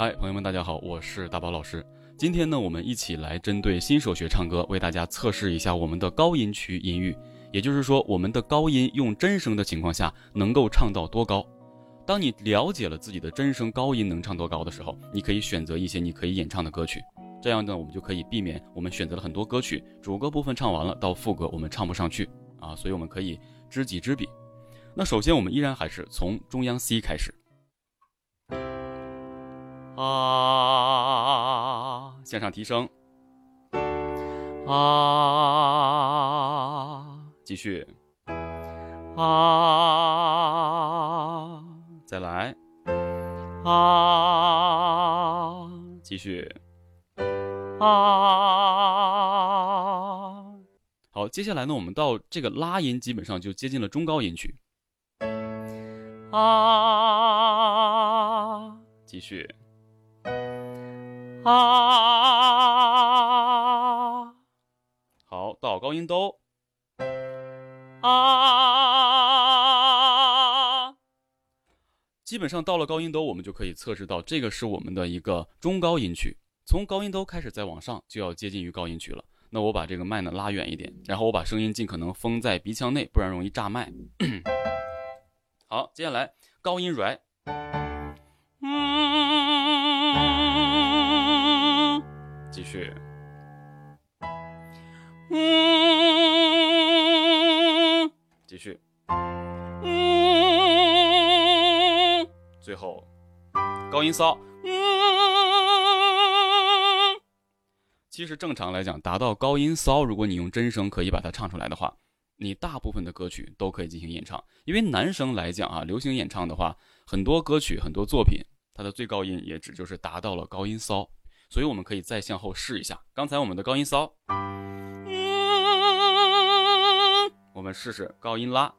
嗨，朋友们，大家好，我是大宝老师。今天呢，我们一起来针对新手学唱歌，为大家测试一下我们的高音区音域，也就是说，我们的高音用真声的情况下能够唱到多高。当你了解了自己的真声高音能唱多高的时候，你可以选择一些你可以演唱的歌曲，这样呢，我们就可以避免我们选择了很多歌曲，主歌部分唱完了，到副歌我们唱不上去啊，所以我们可以知己知彼。那首先我们依然还是从中央 C 开始，啊，向上提升，啊，继续，啊。再来，啊，继续，啊，好，接下来呢，我们到这个拉音，基本上就接近了中高音区，啊，继续，啊，好，到高音哆，啊。基本上到了高音哆，我们就可以测试到这个是我们的一个中高音区。从高音哆开始再往上，就要接近于高音区了。那我把这个麦呢拉远一点，然后我把声音尽可能封在鼻腔内，不然容易炸麦。好，接下来高音 r 嗯，继续，嗯，继续，嗯。最后，高音骚。嗯其实正常来讲，达到高音骚，如果你用真声可以把它唱出来的话，你大部分的歌曲都可以进行演唱。因为男生来讲啊，流行演唱的话，很多歌曲、很多作品，它的最高音也只就是达到了高音骚。所以我们可以再向后试一下。刚才我们的高音骚，我们试试高音拉。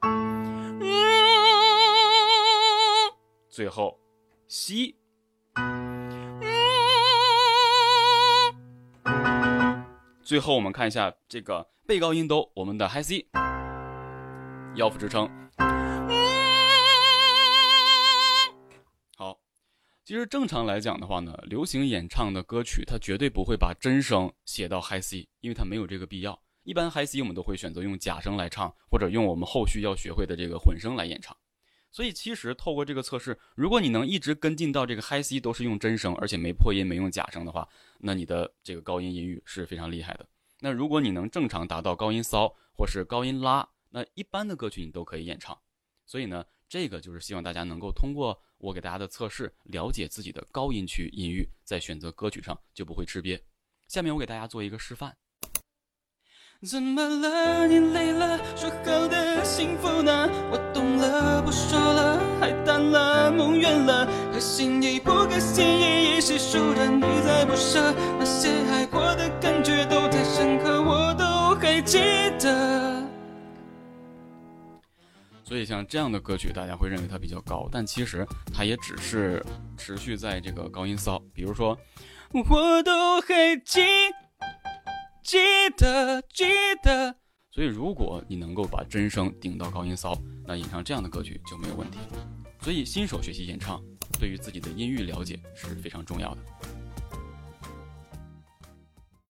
最后，吸。最后我们看一下这个背高音哆，我们的 High C，腰腹支撑。其实正常来讲的话呢，流行演唱的歌曲它绝对不会把真声写到 High C，因为它没有这个必要。一般 High C 我们都会选择用假声来唱，或者用我们后续要学会的这个混声来演唱。所以其实透过这个测试，如果你能一直跟进到这个 High C 都是用真声，而且没破音、没用假声的话，那你的这个高音音域是非常厉害的。那如果你能正常达到高音骚或是高音拉，那一般的歌曲你都可以演唱。所以呢，这个就是希望大家能够通过我给大家的测试，了解自己的高音区音域，在选择歌曲上就不会吃瘪。下面我给大家做一个示范。怎么了？你累了？说好的幸福呢？我懂了，不说了，海淡了，梦远了，可心意不可心意，已是熟人，你在不舍，那些爱过的感觉都太深刻，我都还记得。所以像这样的歌曲，大家会认为它比较高，但其实它也只是持续在这个高音骚，比如说，我都还记。记得，记得。所以，如果你能够把真声顶到高音骚，那演唱这样的歌曲就没有问题。所以，新手学习演唱，对于自己的音域了解是非常重要的。